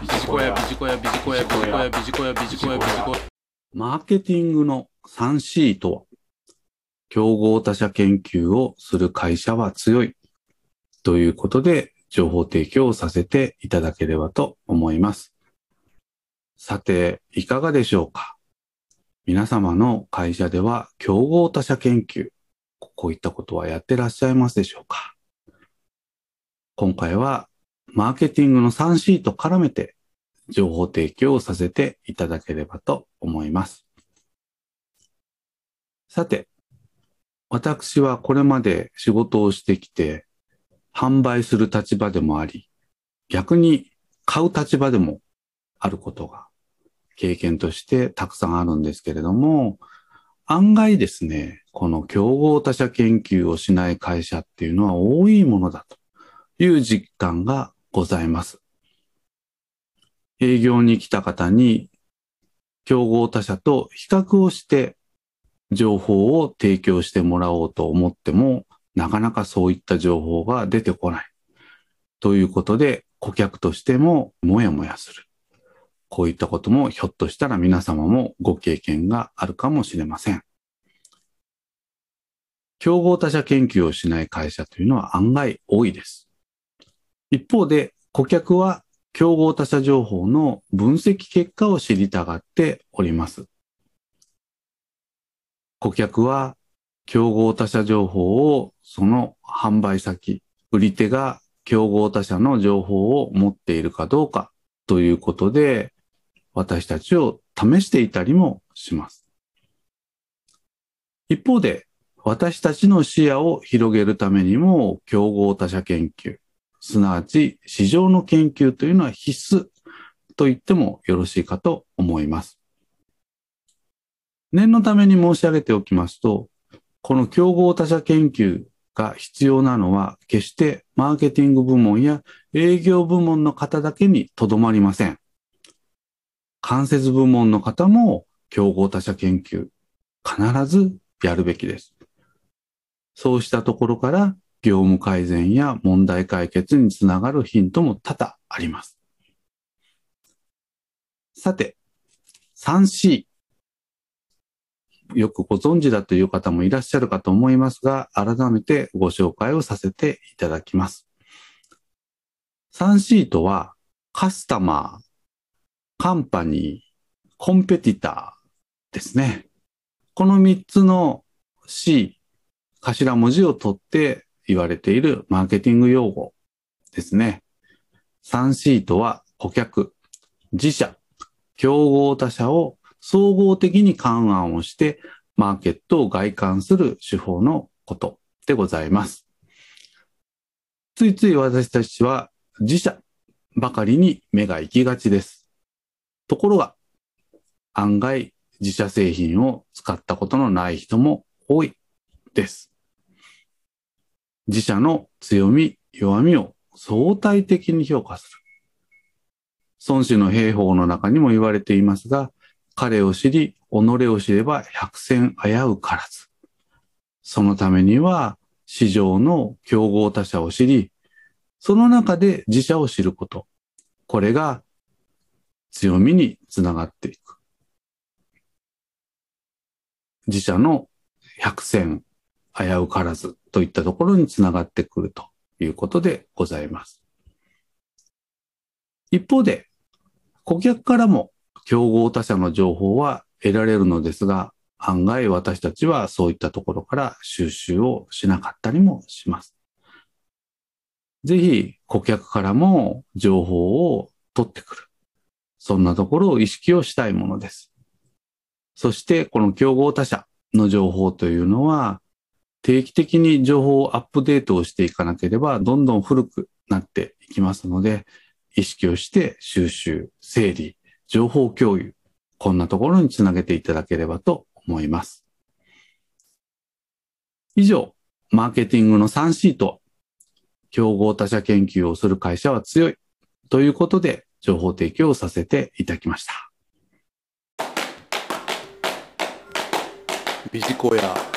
ビジコヤビジコヤ。ビジコヤビジコヤビジコヤ。ビジコヤビジコヤマーケティングの 3C とは、競合他社研究をする会社は強いということで情報提供をさせていただければと思います。さて、いかがでしょうか？皆様の会社では競合他社研究、こういったことはやってらっしゃいますでしょうか？今回はマーケティングの 3C と絡めて情報提供をさせていただければと思います。さて、私はこれまで仕事をしてきて、販売する立場でもあり、逆に買う立場でもあることが経験としてたくさんあるんですけれども、案外ですね、この競合他社研究をしない会社っていうのは多いものだという実感がございます。営業に来た方に競合他社と比較をして情報を提供してもらおうと思っても、なかなかそういった情報が出てこない。ということで、顧客としてももやもやする。こういったこともひょっとしたら皆様もご経験があるかもしれません。競合他社研究をしない会社というのは案外多いです。一方で、顧客は競合他社情報の分析結果を知りたがっております。顧客は競合他社情報をその販売先、売り手が競合他社の情報を持っているかどうかということで、私たちを試していたりもします。一方で、私たちの視野を広げるためにも、競合他社研究、すなわち市場の研究というのは必須と言ってもよろしいかと思います。念のために申し上げておきますと、この競合他社研究が必要なのは、決してマーケティング部門や営業部門の方だけにとどまりません。間接部門の方も競合他社研究、必ずやるべきです。そうしたところから業務改善や問題解決につながるヒントも多々あります。さて、3C。よくご存知だという方もいらっしゃるかと思いますが、改めてご紹介をさせていただきます。3C とは、カスタマー、カンパニー、コンペティターですね。この3つの C、頭文字を取って言われているマーケティング用語ですね。3C とは顧客、自社、競合他社を総合的に勘案をしてマーケットを外観する手法のことでございます。ついつい私たちは自社ばかりに目が行きがちです。ところが案外自社製品を使ったことのない人も多いです。自社の強み、弱みを相対的に評価する。孫子の兵法の中にも言われていますが、彼を知り、己を知れば百戦危うからず。そのためには、市場の競合他社を知り、その中で自社を知ること。これが強みにつながっていく。自社の百戦危うからずといったところにつながってくるということでございます。一方で、顧客からも競合他社の情報は得られるのですが、案外私たちはそういったところから収集をしなかったりもします。ぜひ顧客からも情報を取ってくる。そんなところを意識をしたいものです。そしてこの競合他社の情報というのは定期的に情報をアップデートをしていかなければどんどん古くなっていきますので、意識をして収集、整理、情報共有、こんなところにつなげていただければと思います。以上、マーケティングの 3C と、競合他社研究をする会社は強いということで情報提供をさせていただきました。ビジコヤ